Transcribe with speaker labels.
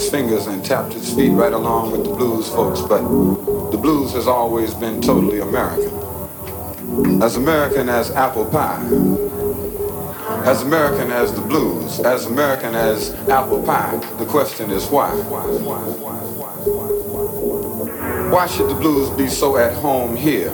Speaker 1: his fingers and tapped his feet right along with the blues folks, but the blues has always been totally American. As American as apple pie. As American as the blues. As American as apple pie. The question is why? Why should the blues be so at home here?